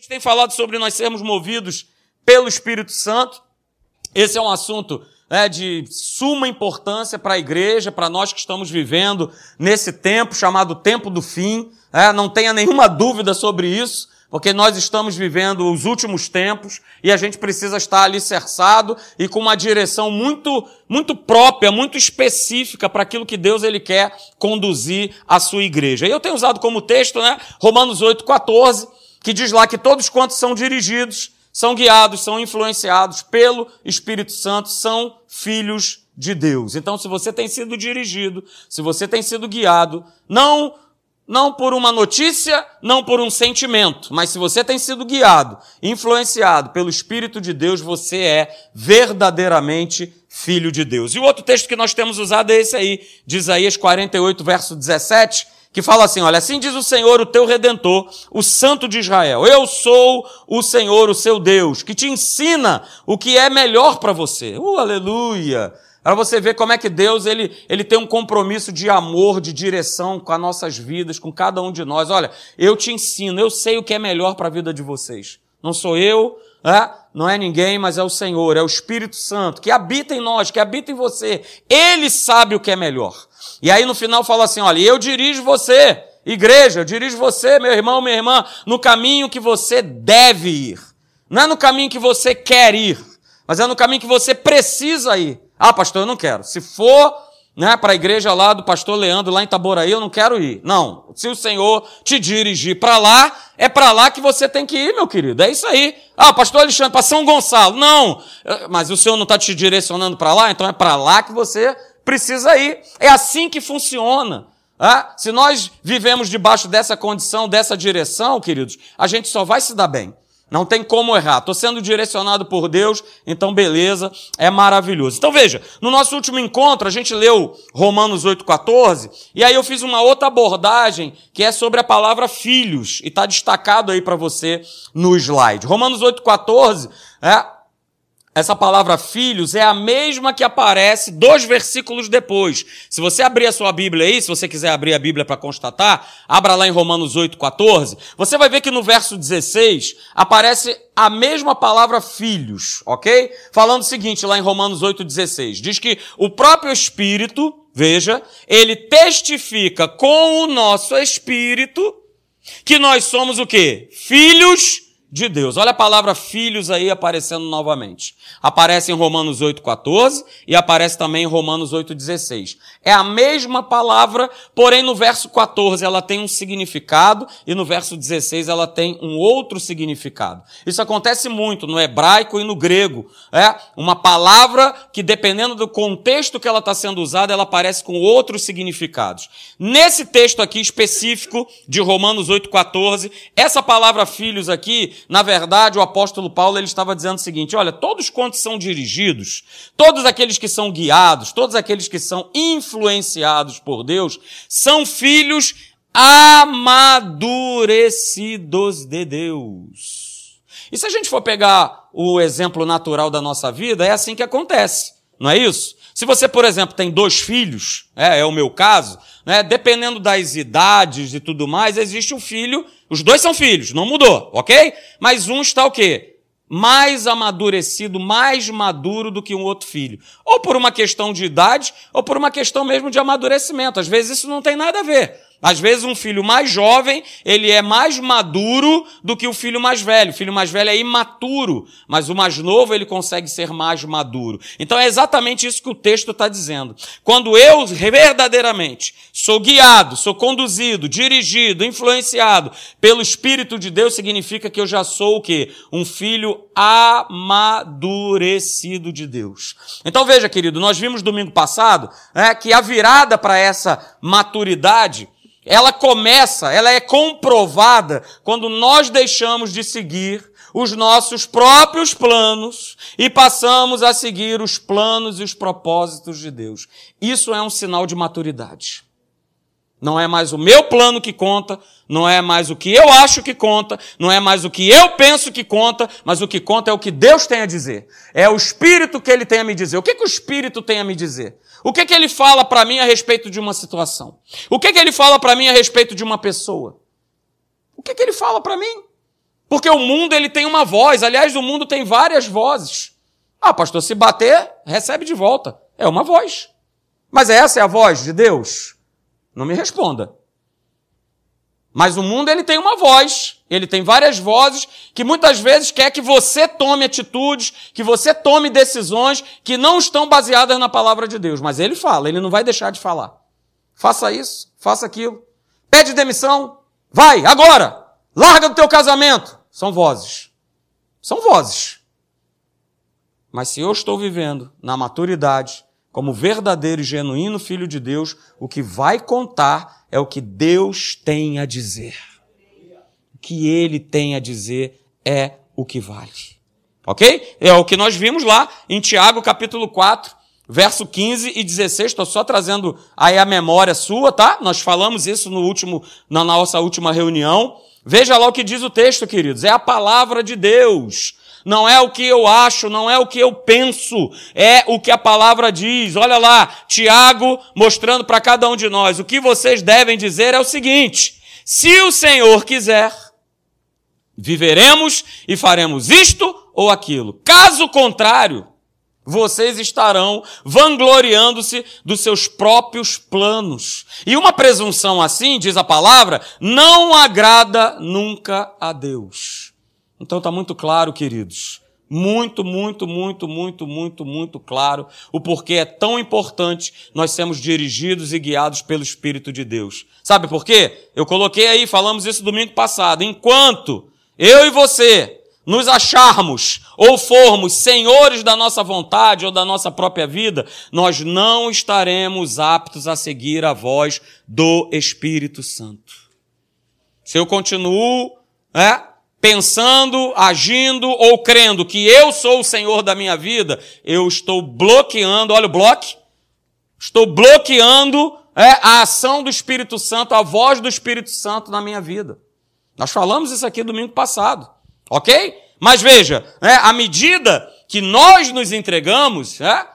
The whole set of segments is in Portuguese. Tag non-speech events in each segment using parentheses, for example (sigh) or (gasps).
gente tem falado sobre nós sermos movidos pelo Espírito Santo. Esse é um assunto né, de suma importância para a igreja, para nós que estamos vivendo nesse tempo chamado tempo do fim. É, não tenha nenhuma dúvida sobre isso, porque nós estamos vivendo os últimos tempos e a gente precisa estar alicerçado e com uma direção muito, muito própria, muito específica para aquilo que Deus ele quer conduzir a sua igreja. E eu tenho usado como texto, né, Romanos 8, 14, que diz lá que todos quantos são dirigidos são guiados, são influenciados pelo Espírito Santo, são filhos de Deus. Então, se você tem sido dirigido, se você tem sido guiado, não não por uma notícia, não por um sentimento, mas se você tem sido guiado, influenciado pelo Espírito de Deus, você é verdadeiramente filho de Deus. E o outro texto que nós temos usado é esse aí, de Isaías 48, verso 17, que fala assim: Olha, assim diz o Senhor, o teu redentor, o Santo de Israel. Eu sou o Senhor, o seu Deus, que te ensina o que é melhor para você. Uh, aleluia! Para você ver como é que Deus ele, ele tem um compromisso de amor, de direção com as nossas vidas, com cada um de nós. Olha, eu te ensino, eu sei o que é melhor para a vida de vocês. Não sou eu, é? não é ninguém, mas é o Senhor, é o Espírito Santo, que habita em nós, que habita em você. Ele sabe o que é melhor. E aí no final fala assim: olha, eu dirijo você, igreja, eu dirijo você, meu irmão, minha irmã, no caminho que você deve ir. Não é no caminho que você quer ir, mas é no caminho que você precisa ir. Ah, pastor, eu não quero. Se for né, para a igreja lá do pastor Leandro, lá em Itaboraí, eu não quero ir. Não. Se o Senhor te dirigir para lá, é para lá que você tem que ir, meu querido. É isso aí. Ah, pastor Alexandre, para São Gonçalo. Não. Mas o Senhor não está te direcionando para lá, então é para lá que você precisa ir. É assim que funciona. Ah, se nós vivemos debaixo dessa condição, dessa direção, queridos, a gente só vai se dar bem. Não tem como errar. Estou sendo direcionado por Deus, então beleza, é maravilhoso. Então veja, no nosso último encontro a gente leu Romanos 8,14, e aí eu fiz uma outra abordagem que é sobre a palavra filhos, e está destacado aí para você no slide. Romanos 8,14 é, essa palavra filhos é a mesma que aparece dois versículos depois. Se você abrir a sua Bíblia aí, se você quiser abrir a Bíblia para constatar, abra lá em Romanos 8, 14. Você vai ver que no verso 16 aparece a mesma palavra filhos, ok? Falando o seguinte lá em Romanos 8, 16. Diz que o próprio Espírito, veja, ele testifica com o nosso Espírito que nós somos o quê? Filhos de Deus. Olha a palavra filhos aí aparecendo novamente. Aparece em Romanos 8,14 e aparece também em Romanos 8,16. É a mesma palavra, porém no verso 14 ela tem um significado e no verso 16 ela tem um outro significado. Isso acontece muito no hebraico e no grego. É uma palavra que dependendo do contexto que ela está sendo usada, ela aparece com outros significados. Nesse texto aqui específico de Romanos 8,14, essa palavra filhos aqui na verdade, o apóstolo Paulo ele estava dizendo o seguinte: olha, todos quantos são dirigidos, todos aqueles que são guiados, todos aqueles que são influenciados por Deus, são filhos amadurecidos de Deus. E se a gente for pegar o exemplo natural da nossa vida, é assim que acontece, não é isso? Se você, por exemplo, tem dois filhos, é, é o meu caso, né, dependendo das idades e tudo mais, existe um filho os dois são filhos, não mudou, ok? Mas um está o quê? Mais amadurecido, mais maduro do que um outro filho. Ou por uma questão de idade, ou por uma questão mesmo de amadurecimento. Às vezes isso não tem nada a ver. Às vezes um filho mais jovem, ele é mais maduro do que o filho mais velho. O filho mais velho é imaturo, mas o mais novo ele consegue ser mais maduro. Então é exatamente isso que o texto está dizendo. Quando eu verdadeiramente sou guiado, sou conduzido, dirigido, influenciado pelo Espírito de Deus, significa que eu já sou o quê? Um filho amadurecido de Deus. Então veja, querido, nós vimos domingo passado é, que a virada para essa maturidade ela começa, ela é comprovada quando nós deixamos de seguir os nossos próprios planos e passamos a seguir os planos e os propósitos de Deus. Isso é um sinal de maturidade. Não é mais o meu plano que conta, não é mais o que eu acho que conta, não é mais o que eu penso que conta, mas o que conta é o que Deus tem a dizer. É o Espírito que Ele tem a me dizer. O que, que o Espírito tem a me dizer? O que, que Ele fala para mim a respeito de uma situação? O que, que Ele fala para mim a respeito de uma pessoa? O que, que Ele fala para mim? Porque o mundo ele tem uma voz, aliás, o mundo tem várias vozes. Ah, pastor, se bater, recebe de volta. É uma voz. Mas essa é a voz de Deus? Não me responda. Mas o mundo ele tem uma voz, ele tem várias vozes que muitas vezes quer que você tome atitudes, que você tome decisões que não estão baseadas na palavra de Deus. Mas ele fala, ele não vai deixar de falar. Faça isso, faça aquilo. Pede demissão, vai, agora! Larga do teu casamento. São vozes. São vozes. Mas se eu estou vivendo na maturidade, como verdadeiro e genuíno filho de Deus, o que vai contar é o que Deus tem a dizer. O que ele tem a dizer é o que vale. Ok? É o que nós vimos lá em Tiago capítulo 4, verso 15 e 16. Estou só trazendo aí a memória sua, tá? Nós falamos isso no último, na nossa última reunião. Veja lá o que diz o texto, queridos. É a palavra de Deus não é o que eu acho, não é o que eu penso, é o que a palavra diz. Olha lá, Tiago mostrando para cada um de nós. O que vocês devem dizer é o seguinte: se o Senhor quiser, viveremos e faremos isto ou aquilo. Caso contrário, vocês estarão vangloriando-se dos seus próprios planos. E uma presunção assim, diz a palavra, não agrada nunca a Deus. Então está muito claro, queridos. Muito, muito, muito, muito, muito, muito claro o porquê é tão importante nós sermos dirigidos e guiados pelo Espírito de Deus. Sabe por quê? Eu coloquei aí, falamos isso domingo passado. Enquanto eu e você nos acharmos ou formos senhores da nossa vontade ou da nossa própria vida, nós não estaremos aptos a seguir a voz do Espírito Santo. Se eu continuo, é, pensando, agindo ou crendo que eu sou o Senhor da minha vida, eu estou bloqueando, olha o bloque, estou bloqueando é, a ação do Espírito Santo, a voz do Espírito Santo na minha vida. Nós falamos isso aqui domingo passado, ok? Mas veja, é, à medida que nós nos entregamos, é,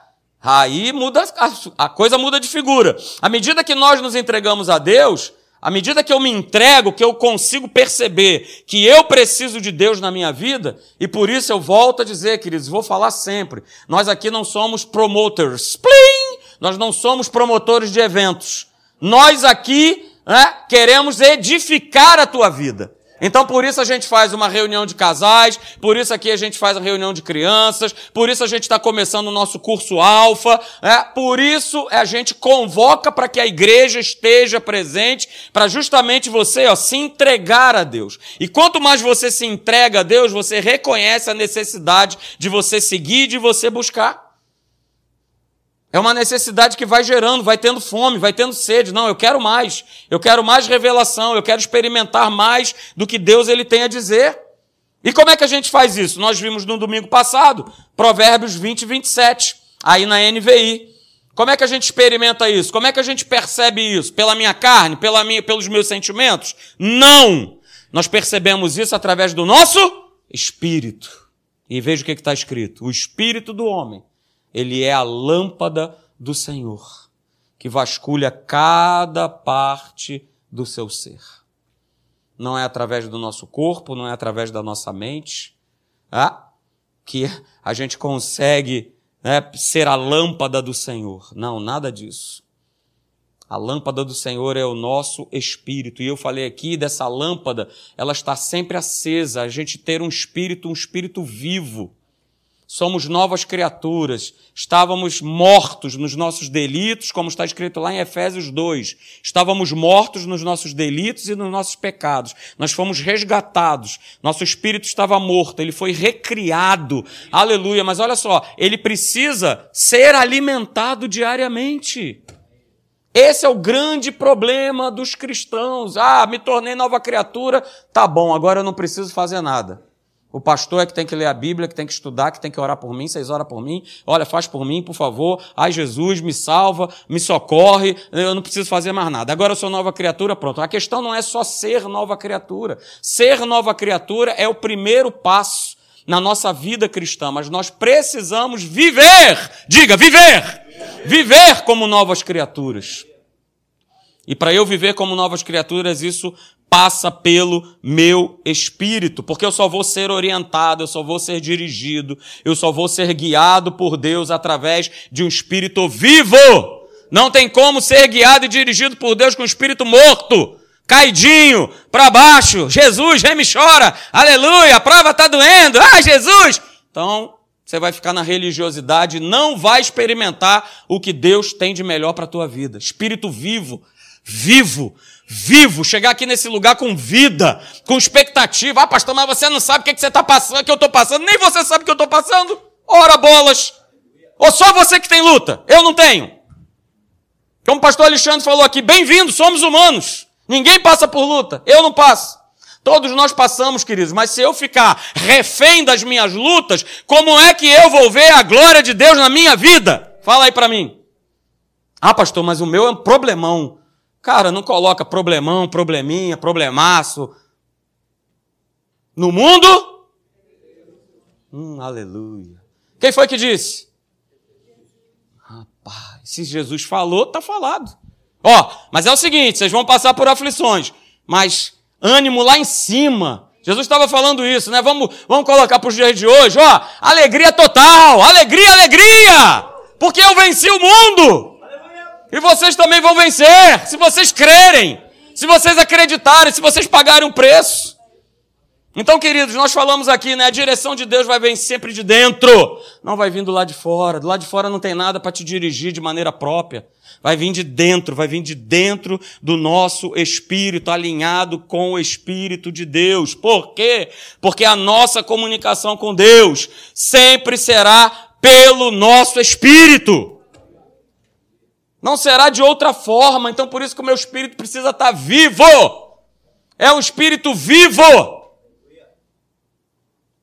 aí muda, a, a coisa muda de figura. À medida que nós nos entregamos a Deus, à medida que eu me entrego, que eu consigo perceber que eu preciso de Deus na minha vida, e por isso eu volto a dizer, queridos, vou falar sempre, nós aqui não somos promoters, plim! nós não somos promotores de eventos. Nós aqui né, queremos edificar a tua vida. Então, por isso a gente faz uma reunião de casais, por isso aqui a gente faz a reunião de crianças, por isso a gente está começando o nosso curso alfa, né? por isso a gente convoca para que a igreja esteja presente, para justamente você ó, se entregar a Deus. E quanto mais você se entrega a Deus, você reconhece a necessidade de você seguir, de você buscar. É uma necessidade que vai gerando, vai tendo fome, vai tendo sede. Não, eu quero mais. Eu quero mais revelação, eu quero experimentar mais do que Deus ele tem a dizer. E como é que a gente faz isso? Nós vimos no domingo passado, Provérbios 20 e 27, aí na NVI. Como é que a gente experimenta isso? Como é que a gente percebe isso? Pela minha carne? Pela minha, pelos meus sentimentos? Não! Nós percebemos isso através do nosso espírito. E veja o que está escrito: o espírito do homem ele é a lâmpada do Senhor, que vasculha cada parte do seu ser. Não é através do nosso corpo, não é através da nossa mente, ah, que a gente consegue né, ser a lâmpada do Senhor. Não, nada disso. A lâmpada do Senhor é o nosso espírito. E eu falei aqui dessa lâmpada, ela está sempre acesa. A gente ter um espírito, um espírito vivo somos novas criaturas, estávamos mortos nos nossos delitos, como está escrito lá em Efésios 2. Estávamos mortos nos nossos delitos e nos nossos pecados. Nós fomos resgatados. Nosso espírito estava morto, ele foi recriado. Aleluia. Mas olha só, ele precisa ser alimentado diariamente. Esse é o grande problema dos cristãos. Ah, me tornei nova criatura, tá bom, agora eu não preciso fazer nada. O pastor é que tem que ler a Bíblia, que tem que estudar, que tem que orar por mim, vocês oram por mim. Olha, faz por mim, por favor. Ai, Jesus, me salva, me socorre, eu não preciso fazer mais nada. Agora eu sou nova criatura, pronto. A questão não é só ser nova criatura. Ser nova criatura é o primeiro passo na nossa vida cristã, mas nós precisamos viver. Diga, viver! Viver como novas criaturas. E para eu viver como novas criaturas, isso passa pelo meu espírito, porque eu só vou ser orientado, eu só vou ser dirigido, eu só vou ser guiado por Deus através de um espírito vivo. Não tem como ser guiado e dirigido por Deus com um espírito morto, caidinho, para baixo. Jesus, reme chora, aleluia, a prova está doendo, ah, Jesus! Então, você vai ficar na religiosidade, não vai experimentar o que Deus tem de melhor para tua vida. Espírito vivo, vivo, vivo, chegar aqui nesse lugar com vida, com expectativa. Ah, pastor, mas você não sabe o que, é que você está passando, que eu estou passando, nem você sabe o que eu estou passando. Ora bolas! Ou só você que tem luta? Eu não tenho. Como o pastor Alexandre falou aqui, bem-vindo, somos humanos. Ninguém passa por luta. Eu não passo. Todos nós passamos, queridos, mas se eu ficar refém das minhas lutas, como é que eu vou ver a glória de Deus na minha vida? Fala aí para mim. Ah, pastor, mas o meu é um problemão. Cara, não coloca problemão, probleminha, problemaço. No mundo? Hum, aleluia. Quem foi que disse? Rapaz, se Jesus falou, tá falado. Ó, mas é o seguinte, vocês vão passar por aflições, mas ânimo lá em cima. Jesus estava falando isso, né? Vamos, vamos colocar para os dias de hoje, ó, alegria total, alegria, alegria, porque eu venci o mundo. E vocês também vão vencer, se vocês crerem, se vocês acreditarem, se vocês pagarem um preço. Então, queridos, nós falamos aqui, né? A direção de Deus vai vir sempre de dentro, não vai vir do lado de fora. Do lado de fora não tem nada para te dirigir de maneira própria. Vai vir de dentro, vai vir de dentro do nosso espírito, alinhado com o espírito de Deus. Por quê? Porque a nossa comunicação com Deus sempre será pelo nosso espírito. Não será de outra forma. Então, por isso que o meu espírito precisa estar vivo. É um espírito vivo.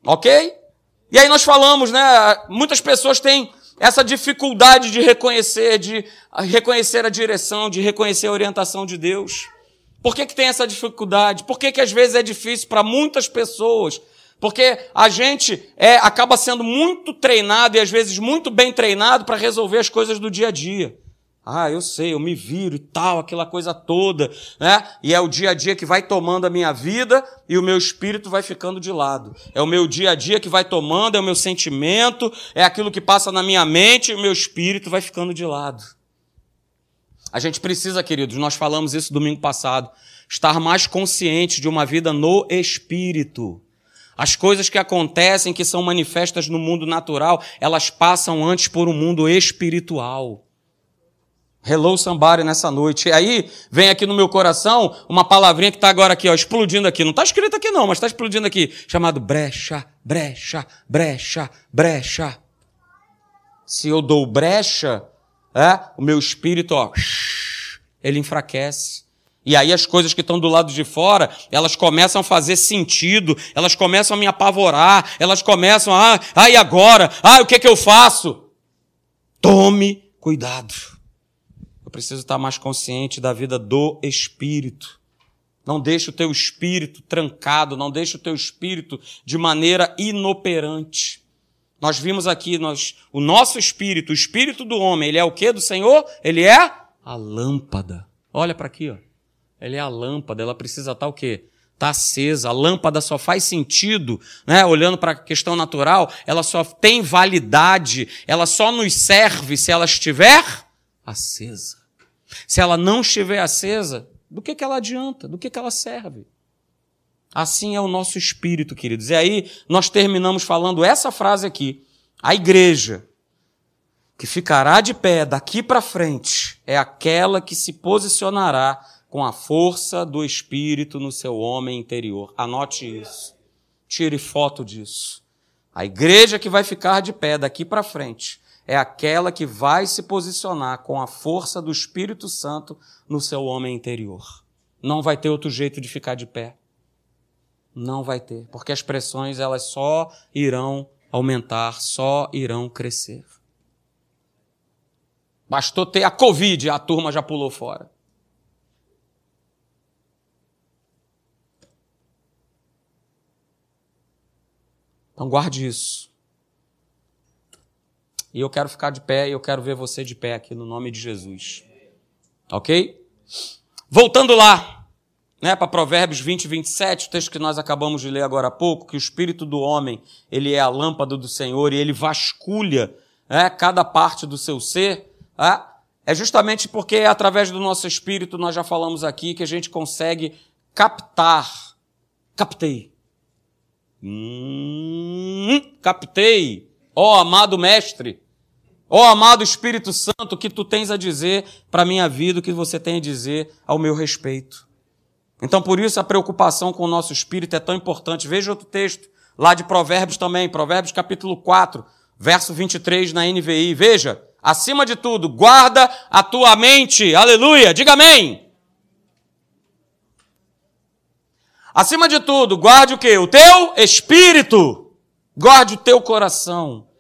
Ok? E aí nós falamos, né? Muitas pessoas têm essa dificuldade de reconhecer, de reconhecer a direção, de reconhecer a orientação de Deus. Por que, que tem essa dificuldade? Por que, que às vezes é difícil para muitas pessoas? Porque a gente é, acaba sendo muito treinado e às vezes muito bem treinado para resolver as coisas do dia a dia. Ah, eu sei, eu me viro e tal, aquela coisa toda, né? E é o dia a dia que vai tomando a minha vida e o meu espírito vai ficando de lado. É o meu dia a dia que vai tomando, é o meu sentimento, é aquilo que passa na minha mente e o meu espírito vai ficando de lado. A gente precisa, queridos, nós falamos isso domingo passado, estar mais consciente de uma vida no espírito. As coisas que acontecem, que são manifestas no mundo natural, elas passam antes por um mundo espiritual. Hello somebody nessa noite. E aí vem aqui no meu coração uma palavrinha que está agora aqui, ó, explodindo aqui. Não está escrito aqui não, mas está explodindo aqui. Chamado brecha, brecha, brecha, brecha. Se eu dou brecha, é, o meu espírito, ó, ele enfraquece. E aí as coisas que estão do lado de fora, elas começam a fazer sentido, elas começam a me apavorar, elas começam a, ah, e agora? Ah, o que é que eu faço? Tome cuidado preciso estar mais consciente da vida do Espírito. Não deixe o teu espírito trancado, não deixe o teu espírito de maneira inoperante. Nós vimos aqui, nós, o nosso espírito, o espírito do homem, ele é o que do Senhor? Ele é a lâmpada. Olha para aqui, ó. Ele é a lâmpada, ela precisa estar o quê? Está acesa. A lâmpada só faz sentido, né? olhando para a questão natural, ela só tem validade, ela só nos serve se ela estiver acesa. Se ela não estiver acesa, do que, que ela adianta? Do que, que ela serve? Assim é o nosso espírito, queridos. E aí nós terminamos falando essa frase aqui. A igreja que ficará de pé daqui para frente é aquela que se posicionará com a força do Espírito no seu homem interior. Anote isso. Tire foto disso. A igreja que vai ficar de pé daqui para frente é aquela que vai se posicionar com a força do Espírito Santo no seu homem interior. Não vai ter outro jeito de ficar de pé. Não vai ter, porque as pressões elas só irão aumentar, só irão crescer. Bastou ter a Covid, a turma já pulou fora. Então guarde isso. E eu quero ficar de pé e eu quero ver você de pé aqui no nome de Jesus. Ok? Voltando lá. né, para Provérbios 20, 27, o texto que nós acabamos de ler agora há pouco, que o espírito do homem, ele é a lâmpada do Senhor e ele vasculha é, cada parte do seu ser, é, é justamente porque é através do nosso espírito, nós já falamos aqui, que a gente consegue captar. Captei. Hum, captei. Ó oh, amado mestre, ó oh, amado Espírito Santo, o que tu tens a dizer para a minha vida, o que você tem a dizer ao meu respeito. Então, por isso, a preocupação com o nosso espírito é tão importante. Veja outro texto, lá de Provérbios também, Provérbios capítulo 4, verso 23 na NVI. Veja, acima de tudo, guarda a tua mente. Aleluia, diga amém. Acima de tudo, guarde o que? O teu espírito. Guarde o teu coração.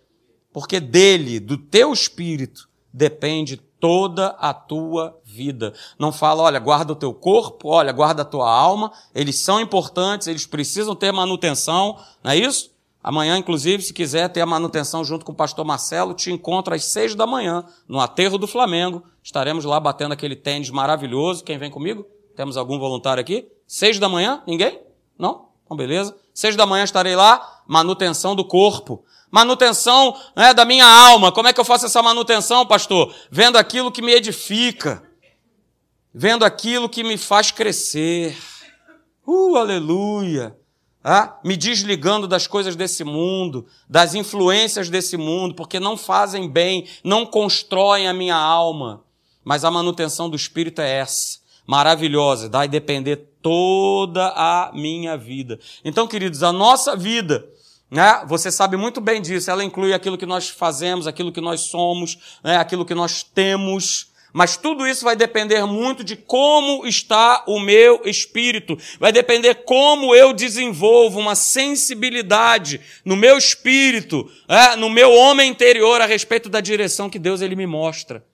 Porque dele, do teu espírito, depende toda a tua vida. Não fala, olha, guarda o teu corpo, olha, guarda a tua alma, eles são importantes, eles precisam ter manutenção, não é isso? Amanhã, inclusive, se quiser ter a manutenção junto com o pastor Marcelo, te encontro às seis da manhã, no aterro do Flamengo. Estaremos lá batendo aquele tênis maravilhoso. Quem vem comigo? Temos algum voluntário aqui? Seis da manhã? Ninguém? Não? Então, beleza. Seis da manhã estarei lá, manutenção do corpo manutenção né, da minha alma. Como é que eu faço essa manutenção, pastor? Vendo aquilo que me edifica, vendo aquilo que me faz crescer. Uh, aleluia! Ah, me desligando das coisas desse mundo, das influências desse mundo, porque não fazem bem, não constroem a minha alma. Mas a manutenção do espírito é essa, maravilhosa, dá depender toda a minha vida. Então, queridos, a nossa vida né? Você sabe muito bem disso. Ela inclui aquilo que nós fazemos, aquilo que nós somos, né? aquilo que nós temos. Mas tudo isso vai depender muito de como está o meu espírito. Vai depender como eu desenvolvo uma sensibilidade no meu espírito, é, no meu homem interior a respeito da direção que Deus ele me mostra.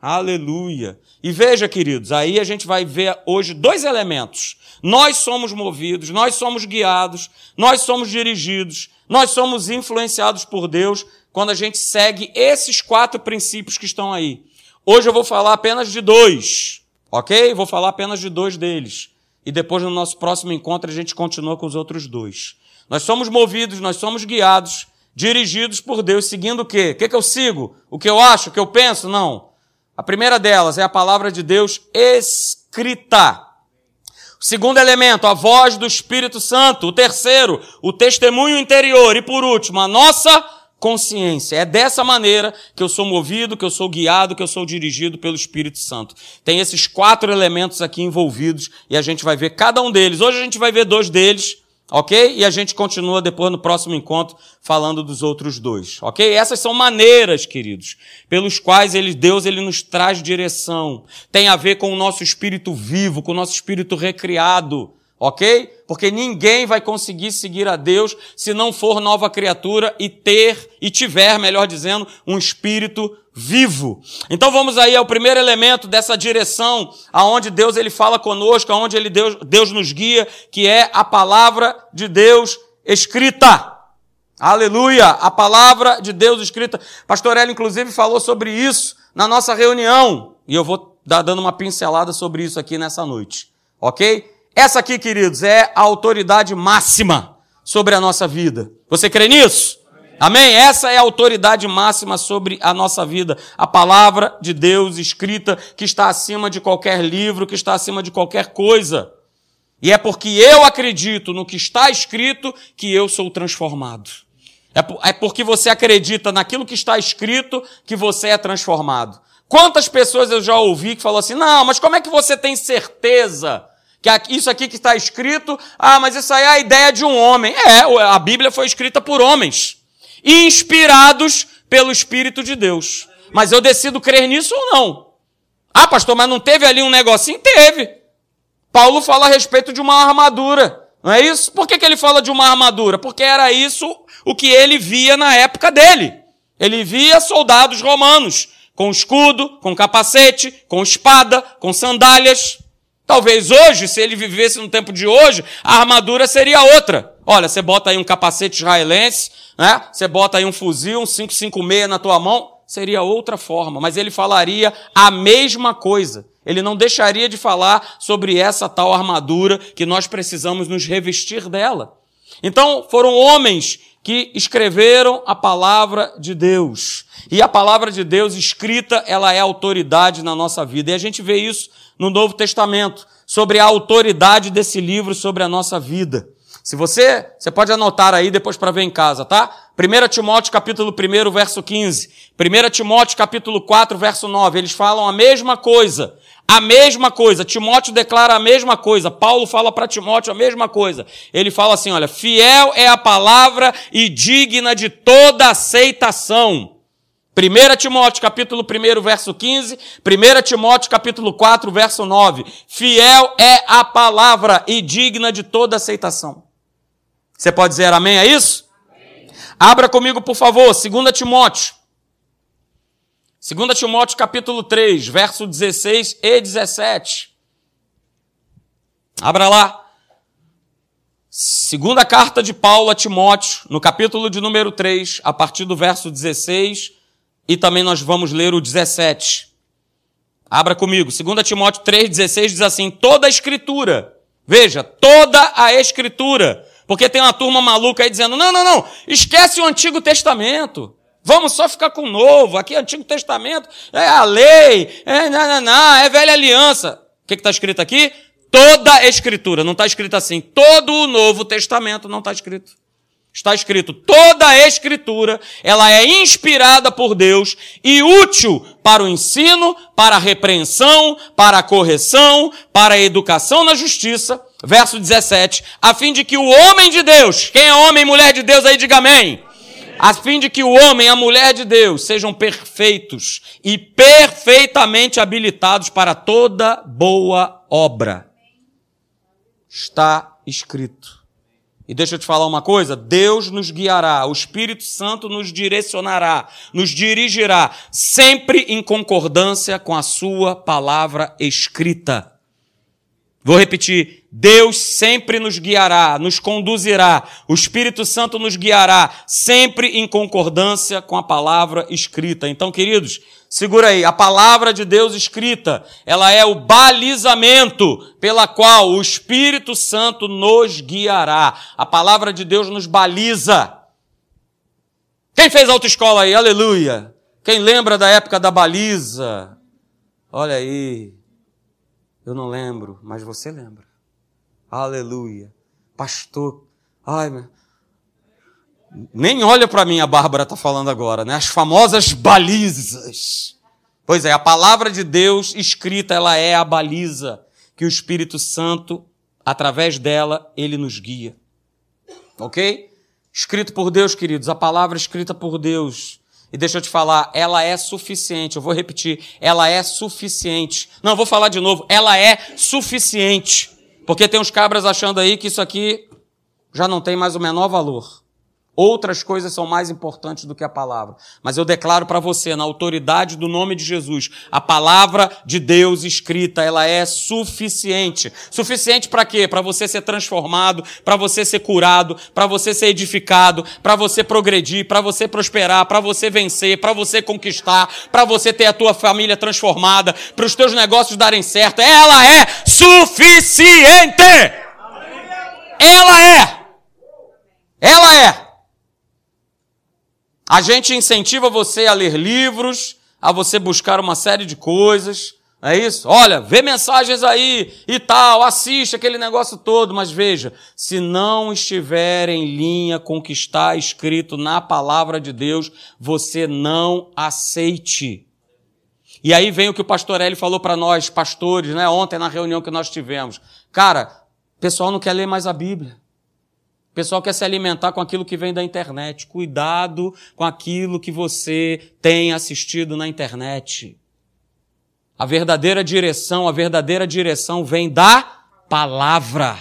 Aleluia. E veja, queridos, aí a gente vai ver hoje dois elementos. Nós somos movidos, nós somos guiados, nós somos dirigidos, nós somos influenciados por Deus quando a gente segue esses quatro princípios que estão aí. Hoje eu vou falar apenas de dois, ok? Vou falar apenas de dois deles. E depois no nosso próximo encontro a gente continua com os outros dois. Nós somos movidos, nós somos guiados, dirigidos por Deus, seguindo o quê? O que, que eu sigo? O que eu acho? O que eu penso? Não. A primeira delas é a palavra de Deus escrita. Segundo elemento, a voz do Espírito Santo. O terceiro, o testemunho interior. E por último, a nossa consciência. É dessa maneira que eu sou movido, que eu sou guiado, que eu sou dirigido pelo Espírito Santo. Tem esses quatro elementos aqui envolvidos e a gente vai ver cada um deles. Hoje a gente vai ver dois deles Ok? E a gente continua depois no próximo encontro falando dos outros dois. Ok? Essas são maneiras, queridos, pelos quais ele, Deus ele nos traz direção. Tem a ver com o nosso espírito vivo, com o nosso espírito recriado. Ok? Porque ninguém vai conseguir seguir a Deus se não for nova criatura e ter, e tiver, melhor dizendo, um espírito vivo. Então vamos aí ao primeiro elemento dessa direção, aonde Deus ele fala conosco, aonde ele Deus, Deus nos guia, que é a palavra de Deus escrita. Aleluia! A palavra de Deus escrita. Pastor Ela, inclusive, falou sobre isso na nossa reunião. E eu vou dar dando uma pincelada sobre isso aqui nessa noite. Ok? Essa aqui, queridos, é a autoridade máxima sobre a nossa vida. Você crê nisso? Amém? Essa é a autoridade máxima sobre a nossa vida. A palavra de Deus escrita que está acima de qualquer livro, que está acima de qualquer coisa. E é porque eu acredito no que está escrito que eu sou transformado. É, é porque você acredita naquilo que está escrito que você é transformado. Quantas pessoas eu já ouvi que falam assim: não, mas como é que você tem certeza que isso aqui que está escrito, ah, mas isso aí é a ideia de um homem. É, a Bíblia foi escrita por homens, inspirados pelo Espírito de Deus. Mas eu decido crer nisso ou não. Ah, pastor, mas não teve ali um negocinho? Teve. Paulo fala a respeito de uma armadura. Não é isso? Por que, que ele fala de uma armadura? Porque era isso o que ele via na época dele. Ele via soldados romanos com escudo, com capacete, com espada, com sandálias. Talvez hoje, se ele vivesse no tempo de hoje, a armadura seria outra. Olha, você bota aí um capacete israelense, né? Você bota aí um fuzil, um 556 na tua mão, seria outra forma, mas ele falaria a mesma coisa. Ele não deixaria de falar sobre essa tal armadura que nós precisamos nos revestir dela. Então, foram homens que escreveram a palavra de Deus. E a palavra de Deus escrita, ela é autoridade na nossa vida. E a gente vê isso no Novo Testamento, sobre a autoridade desse livro sobre a nossa vida. Se você, você pode anotar aí depois para ver em casa, tá? 1 Timóteo capítulo 1, verso 15. 1 Timóteo capítulo 4, verso 9. Eles falam a mesma coisa. A mesma coisa. Timóteo declara a mesma coisa. Paulo fala para Timóteo a mesma coisa. Ele fala assim, olha, fiel é a palavra e digna de toda aceitação. 1 Timóteo capítulo 1, verso 15, 1 Timóteo capítulo 4, verso 9. Fiel é a palavra e digna de toda aceitação. Você pode dizer amém a isso? Amém. Abra comigo, por favor, 2 Timóteo. 2 Timóteo capítulo 3, verso 16 e 17. Abra lá. Segunda carta de Paulo a Timóteo, no capítulo de número 3, a partir do verso 16, e também nós vamos ler o 17. Abra comigo. 2 Timóteo 3,16 diz assim: toda a escritura, veja, toda a escritura porque tem uma turma maluca aí dizendo: não, não, não, esquece o Antigo Testamento. Vamos só ficar com o novo. Aqui, Antigo Testamento é a lei, é, não, é velha aliança. O que está escrito aqui? Toda a Escritura. Não está escrito assim. Todo o Novo Testamento não está escrito. Está escrito, toda a escritura, ela é inspirada por Deus e útil para o ensino, para a repreensão, para a correção, para a educação na justiça, verso 17, a fim de que o homem de Deus, quem é homem e mulher de Deus aí, diga amém. A fim de que o homem e a mulher de Deus sejam perfeitos e perfeitamente habilitados para toda boa obra. Está escrito. E deixa eu te falar uma coisa: Deus nos guiará, o Espírito Santo nos direcionará, nos dirigirá, sempre em concordância com a Sua palavra escrita. Vou repetir: Deus sempre nos guiará, nos conduzirá, o Espírito Santo nos guiará, sempre em concordância com a palavra escrita. Então, queridos, Segura aí, a palavra de Deus escrita, ela é o balizamento pela qual o Espírito Santo nos guiará. A palavra de Deus nos baliza. Quem fez autoescola aí? Aleluia. Quem lembra da época da baliza? Olha aí. Eu não lembro, mas você lembra. Aleluia. Pastor. Ai, meu. Nem olha para mim, a Bárbara está falando agora, né? As famosas balizas. Pois é, a palavra de Deus escrita, ela é a baliza que o Espírito Santo, através dela, ele nos guia. Ok? Escrito por Deus, queridos, a palavra escrita por Deus. E deixa eu te falar, ela é suficiente. Eu vou repetir, ela é suficiente. Não, vou falar de novo, ela é suficiente. Porque tem uns cabras achando aí que isso aqui já não tem mais o menor valor. Outras coisas são mais importantes do que a palavra. Mas eu declaro para você, na autoridade do nome de Jesus, a palavra de Deus escrita, ela é suficiente. Suficiente para quê? Para você ser transformado, para você ser curado, para você ser edificado, para você progredir, para você prosperar, para você vencer, para você conquistar, para você ter a tua família transformada, para os teus negócios darem certo. Ela é suficiente! Ela é! Ela é! A gente incentiva você a ler livros, a você buscar uma série de coisas. É isso? Olha, vê mensagens aí e tal, assiste aquele negócio todo, mas veja, se não estiver em linha com o que está escrito na palavra de Deus, você não aceite. E aí vem o que o pastor Eli falou para nós, pastores, né, ontem na reunião que nós tivemos. Cara, o pessoal não quer ler mais a Bíblia. O pessoal quer se alimentar com aquilo que vem da internet. Cuidado com aquilo que você tem assistido na internet. A verdadeira direção, a verdadeira direção vem da palavra.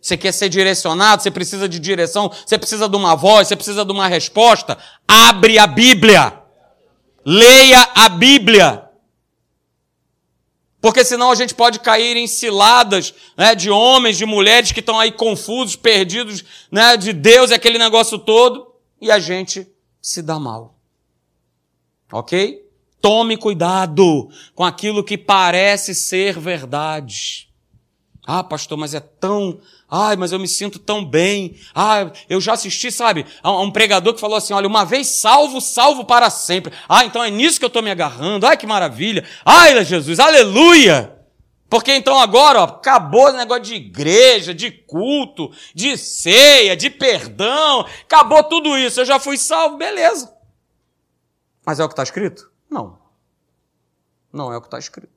Você quer ser direcionado, você precisa de direção, você precisa de uma voz, você precisa de uma resposta. Abre a Bíblia. Leia a Bíblia. Porque senão a gente pode cair em ciladas né, de homens, de mulheres que estão aí confusos, perdidos né, de Deus aquele negócio todo, e a gente se dá mal. Ok? Tome cuidado com aquilo que parece ser verdade. Ah, pastor, mas é tão. Ai, mas eu me sinto tão bem. Ah, eu já assisti, sabe, a um pregador que falou assim: olha, uma vez salvo, salvo para sempre. Ah, então é nisso que eu estou me agarrando. Ai, que maravilha. Ai, Jesus, aleluia. Porque então agora, ó, acabou esse negócio de igreja, de culto, de ceia, de perdão, acabou tudo isso. Eu já fui salvo, beleza. Mas é o que está escrito? Não. Não é o que está escrito.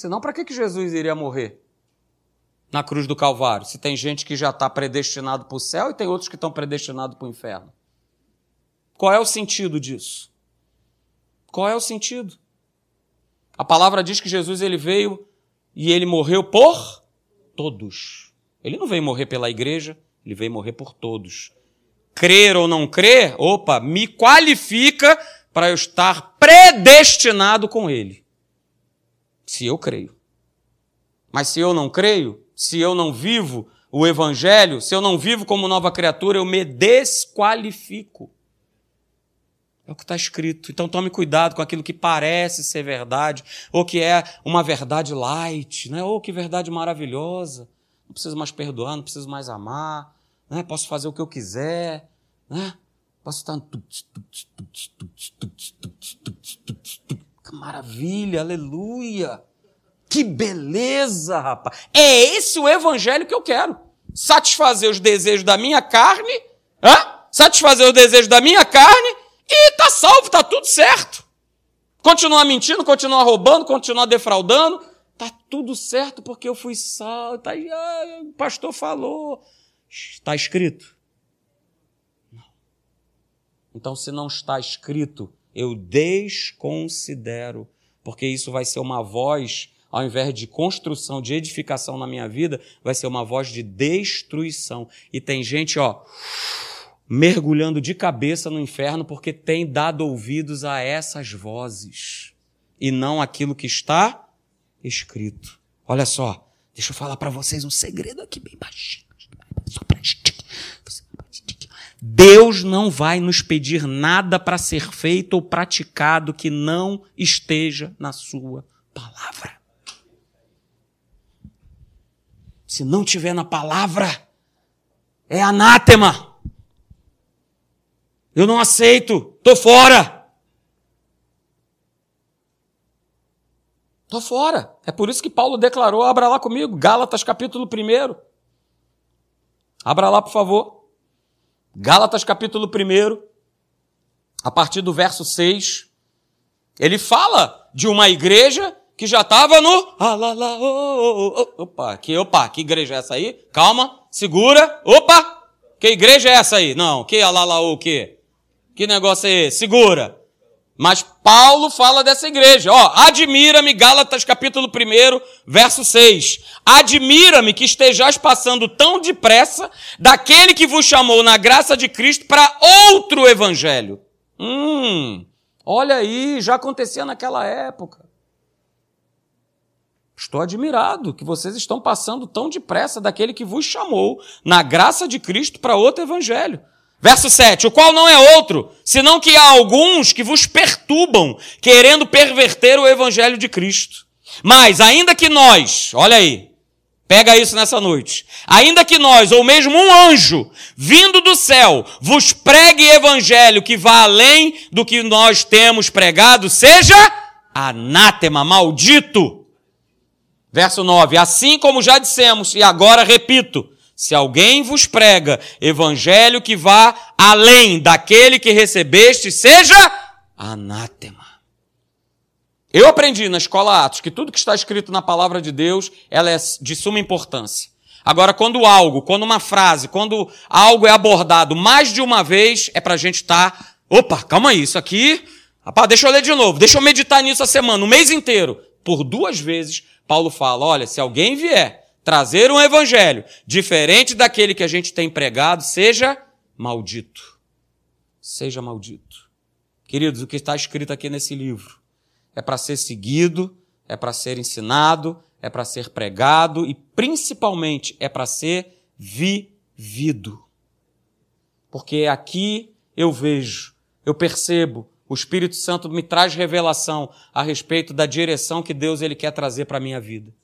Senão, para que, que Jesus iria morrer na cruz do Calvário? Se tem gente que já está predestinado para o céu e tem outros que estão predestinados para o inferno. Qual é o sentido disso? Qual é o sentido? A palavra diz que Jesus ele veio e ele morreu por todos. Ele não veio morrer pela igreja, ele veio morrer por todos. Crer ou não crer, opa, me qualifica para eu estar predestinado com ele. Se eu creio. Mas se eu não creio, se eu não vivo o evangelho, se eu não vivo como nova criatura, eu me desqualifico. É o que está escrito. Então tome cuidado com aquilo que parece ser verdade, ou que é uma verdade light, né? ou que verdade maravilhosa. Não preciso mais perdoar, não preciso mais amar, né? posso fazer o que eu quiser, né? posso estar. Que maravilha, aleluia! Que beleza, rapaz! É esse o evangelho que eu quero. Satisfazer os desejos da minha carne, hã? satisfazer os desejos da minha carne e tá salvo, tá tudo certo. Continuar mentindo, continuar roubando, continuar defraudando, tá tudo certo porque eu fui salvo. Tá, ah, o pastor falou. Está escrito? Então, se não está escrito, eu desconsidero, porque isso vai ser uma voz, ao invés de construção, de edificação na minha vida, vai ser uma voz de destruição. E tem gente, ó mergulhando de cabeça no inferno porque tem dado ouvidos a essas vozes e não aquilo que está escrito. Olha só, deixa eu falar para vocês um segredo aqui bem baixinho. Deus não vai nos pedir nada para ser feito ou praticado que não esteja na sua palavra. Se não tiver na palavra, é anátema. Eu não aceito, tô fora. Tô fora. É por isso que Paulo declarou, abra lá comigo, Gálatas capítulo 1. Abra lá, por favor. Gálatas capítulo 1, a partir do verso 6. Ele fala de uma igreja que já estava no. Ah. Opa, que, opa, que igreja é essa aí? Calma, segura. Opa! Que igreja é essa aí? Não, que alala o quê? Que negócio é esse? Segura. Mas Paulo fala dessa igreja. Ó, admira-me, Gálatas capítulo 1, verso 6. Admira-me que estejais passando tão depressa daquele que vos chamou na graça de Cristo para outro evangelho. Hum, olha aí, já acontecia naquela época. Estou admirado que vocês estão passando tão depressa daquele que vos chamou na graça de Cristo para outro evangelho. Verso 7: O qual não é outro, senão que há alguns que vos perturbam, querendo perverter o evangelho de Cristo. Mas, ainda que nós, olha aí, pega isso nessa noite, ainda que nós, ou mesmo um anjo, vindo do céu, vos pregue evangelho que vá além do que nós temos pregado, seja anátema, maldito. Verso 9: Assim como já dissemos, e agora repito, se alguém vos prega evangelho que vá além daquele que recebeste, seja anátema. Eu aprendi na escola Atos que tudo que está escrito na palavra de Deus, ela é de suma importância. Agora, quando algo, quando uma frase, quando algo é abordado mais de uma vez, é para a gente estar, tá, opa, calma aí, isso aqui, rapaz, deixa eu ler de novo, deixa eu meditar nisso a semana, o mês inteiro. Por duas vezes, Paulo fala, olha, se alguém vier trazer um evangelho diferente daquele que a gente tem pregado, seja maldito. Seja maldito. Queridos, o que está escrito aqui nesse livro é para ser seguido, é para ser ensinado, é para ser pregado e principalmente é para ser vivido. Porque aqui eu vejo eu percebo, o Espírito Santo me traz revelação a respeito da direção que Deus ele quer trazer para a minha vida,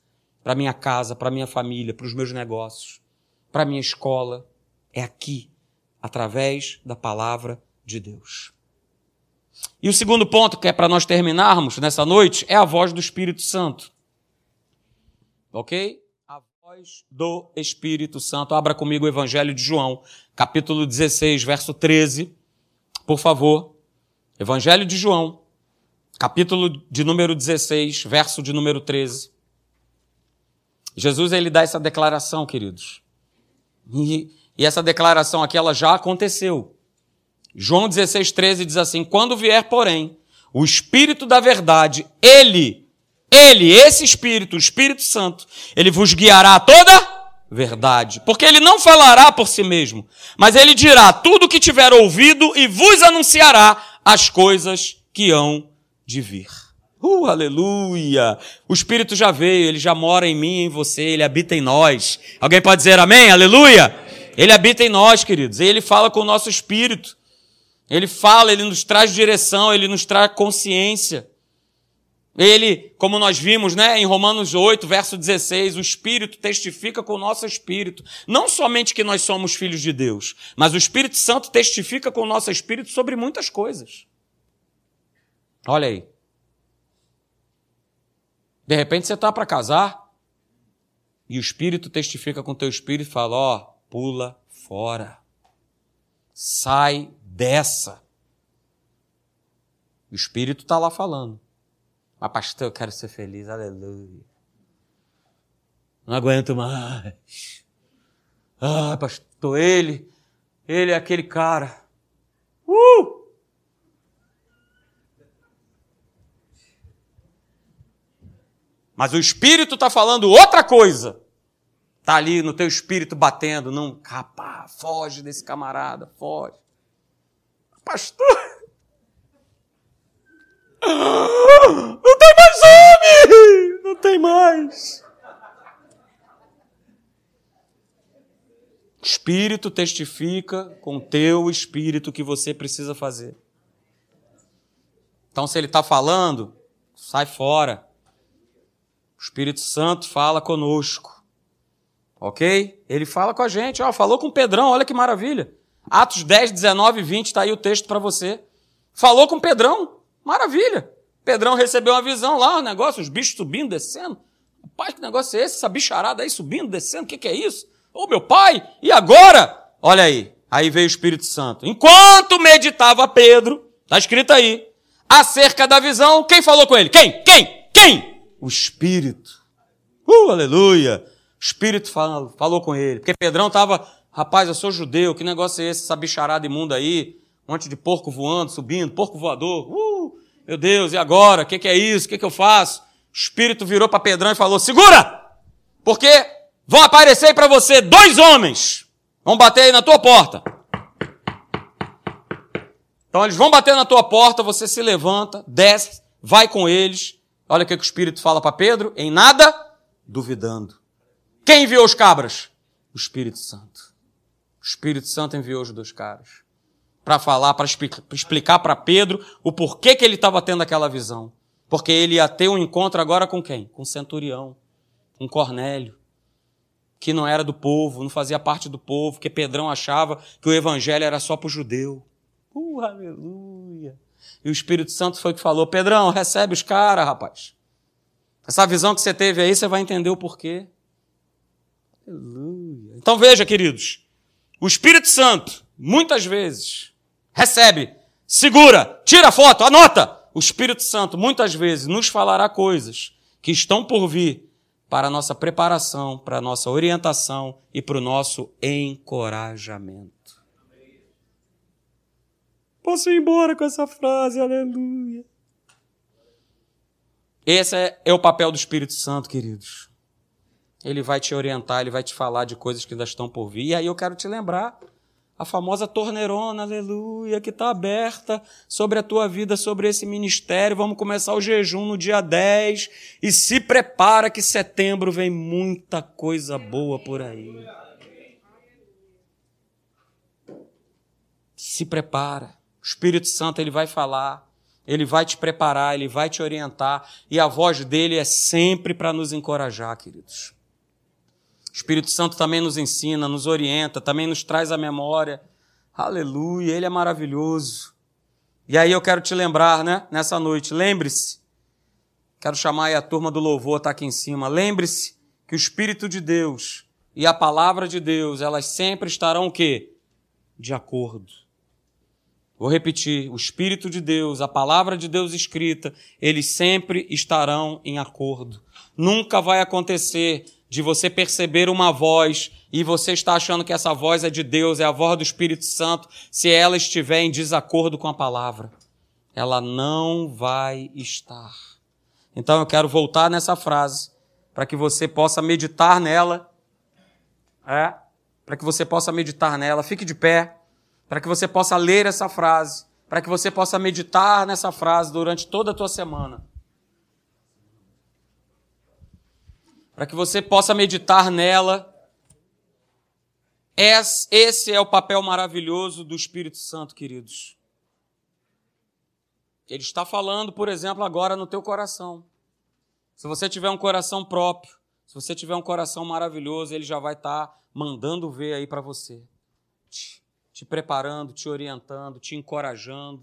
para minha casa, para minha família, para os meus negócios, para minha escola. É aqui, através da palavra de Deus. E o segundo ponto, que é para nós terminarmos nessa noite, é a voz do Espírito Santo. Ok? A voz do Espírito Santo. Abra comigo o Evangelho de João, capítulo 16, verso 13. Por favor. Evangelho de João, capítulo de número 16, verso de número 13. Jesus ele dá essa declaração, queridos. E, e essa declaração aqui ela já aconteceu. João 16, 13 diz assim: Quando vier, porém, o Espírito da Verdade, ele, ele, esse Espírito, o Espírito Santo, ele vos guiará a toda verdade. Porque ele não falará por si mesmo, mas ele dirá tudo o que tiver ouvido e vos anunciará as coisas que hão de vir. Uh, aleluia! O Espírito já veio, ele já mora em mim, em você, ele habita em nós. Alguém pode dizer amém? Aleluia! Ele habita em nós, queridos, ele fala com o nosso espírito. Ele fala, ele nos traz direção, ele nos traz consciência. Ele, como nós vimos, né, em Romanos 8, verso 16, o Espírito testifica com o nosso espírito, não somente que nós somos filhos de Deus, mas o Espírito Santo testifica com o nosso espírito sobre muitas coisas. Olha aí. De repente você está para casar e o Espírito testifica com o teu espírito e fala: ó, oh, pula fora. Sai dessa. O Espírito está lá falando. Mas, pastor, eu quero ser feliz, aleluia. Não aguento mais. Ah, pastor, ele, ele é aquele cara. Uh! Mas o Espírito está falando outra coisa. Está ali no teu espírito batendo. Não, capa, foge desse camarada, foge. Pastor! (gasps) Não tem mais homem! Não tem mais! Espírito testifica com teu espírito que você precisa fazer. Então, se ele está falando, sai fora. O Espírito Santo fala conosco. Ok? Ele fala com a gente. Ó, falou com Pedrão, olha que maravilha. Atos 10, 19 e 20, está aí o texto para você. Falou com Pedrão, maravilha. Pedrão recebeu uma visão lá, o negócio, os bichos subindo, descendo. Pai, que negócio é esse? Essa bicharada aí subindo, descendo, o que, que é isso? Ô meu pai, e agora? Olha aí, aí veio o Espírito Santo. Enquanto meditava Pedro, está escrito aí, acerca da visão, quem falou com ele? Quem? Quem? Quem? O Espírito. Uh, aleluia. O Espírito falou, falou com ele. Porque Pedrão estava Rapaz, eu sou judeu, que negócio é esse, essa bicharada imunda aí? Um monte de porco voando, subindo, porco voador. Uh, meu Deus, e agora? O que, que, é isso? O que, que eu faço? O Espírito virou para Pedrão e falou: Segura! Porque vão aparecer para você dois homens. Vão bater aí na tua porta. Então eles vão bater na tua porta, você se levanta, desce, vai com eles. Olha o que, que o Espírito fala para Pedro: em nada duvidando. Quem enviou os cabras? O Espírito Santo. O Espírito Santo enviou os dois caras para falar, para explicar para Pedro o porquê que ele estava tendo aquela visão. Porque ele ia ter um encontro agora com quem? Com o centurião, com Cornélio, que não era do povo, não fazia parte do povo, que Pedrão achava que o evangelho era só para o judeu. Uh, aleluia! E o Espírito Santo foi que falou: Pedrão, recebe os caras, rapaz. Essa visão que você teve aí, você vai entender o porquê. Aleluia. Então veja, queridos, o Espírito Santo, muitas vezes, recebe, segura, tira a foto, anota. O Espírito Santo, muitas vezes, nos falará coisas que estão por vir para a nossa preparação, para a nossa orientação e para o nosso encorajamento. Posso ir embora com essa frase, aleluia. Esse é, é o papel do Espírito Santo, queridos. Ele vai te orientar, ele vai te falar de coisas que ainda estão por vir. E aí eu quero te lembrar a famosa torneirona, aleluia, que está aberta sobre a tua vida, sobre esse ministério. Vamos começar o jejum no dia 10 e se prepara que setembro vem muita coisa boa por aí. Se prepara. O Espírito Santo ele vai falar, ele vai te preparar, ele vai te orientar, e a voz dele é sempre para nos encorajar, queridos. O Espírito Santo também nos ensina, nos orienta, também nos traz a memória. Aleluia, ele é maravilhoso. E aí eu quero te lembrar, né, nessa noite, lembre-se, quero chamar aí a turma do louvor, tá aqui em cima, lembre-se que o Espírito de Deus e a palavra de Deus, elas sempre estarão o quê? De acordo. Vou repetir, o Espírito de Deus, a palavra de Deus escrita, eles sempre estarão em acordo. Nunca vai acontecer de você perceber uma voz e você está achando que essa voz é de Deus, é a voz do Espírito Santo, se ela estiver em desacordo com a palavra. Ela não vai estar. Então eu quero voltar nessa frase para que você possa meditar nela. É? Para que você possa meditar nela. Fique de pé. Para que você possa ler essa frase. Para que você possa meditar nessa frase durante toda a tua semana. Para que você possa meditar nela. Esse é o papel maravilhoso do Espírito Santo, queridos. Ele está falando, por exemplo, agora no teu coração. Se você tiver um coração próprio, se você tiver um coração maravilhoso, ele já vai estar tá mandando ver aí para você. Te, preparando, te orientando, te encorajando.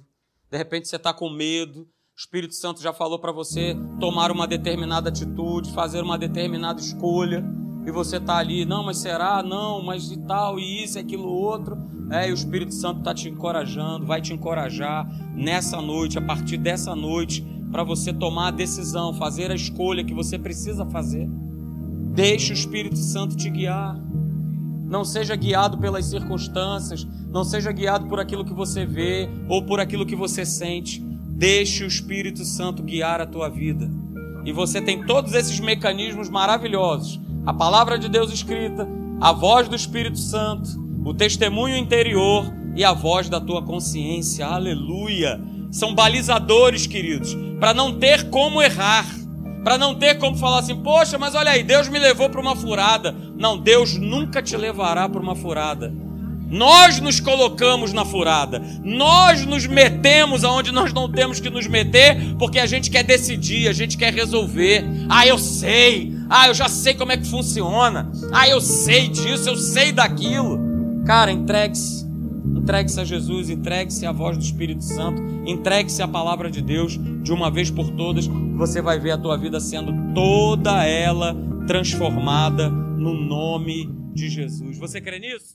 De repente você está com medo, o Espírito Santo já falou para você tomar uma determinada atitude, fazer uma determinada escolha, e você está ali, não, mas será? Não, mas e tal, e isso, e aquilo outro. É, e o Espírito Santo está te encorajando, vai te encorajar nessa noite, a partir dessa noite, para você tomar a decisão, fazer a escolha que você precisa fazer. Deixe o Espírito Santo te guiar. Não seja guiado pelas circunstâncias, não seja guiado por aquilo que você vê ou por aquilo que você sente. Deixe o Espírito Santo guiar a tua vida. E você tem todos esses mecanismos maravilhosos: a palavra de Deus escrita, a voz do Espírito Santo, o testemunho interior e a voz da tua consciência. Aleluia! São balizadores, queridos, para não ter como errar, para não ter como falar assim: poxa, mas olha aí, Deus me levou para uma furada. Não, Deus nunca te levará para uma furada. Nós nos colocamos na furada, nós nos metemos aonde nós não temos que nos meter, porque a gente quer decidir, a gente quer resolver. Ah, eu sei, ah, eu já sei como é que funciona, ah, eu sei disso, eu sei daquilo. Cara, entregue-se Entregue-se a Jesus, entregue-se à voz do Espírito Santo, entregue-se à palavra de Deus de uma vez por todas. Você vai ver a tua vida sendo toda ela transformada no nome de Jesus. Você crê nisso?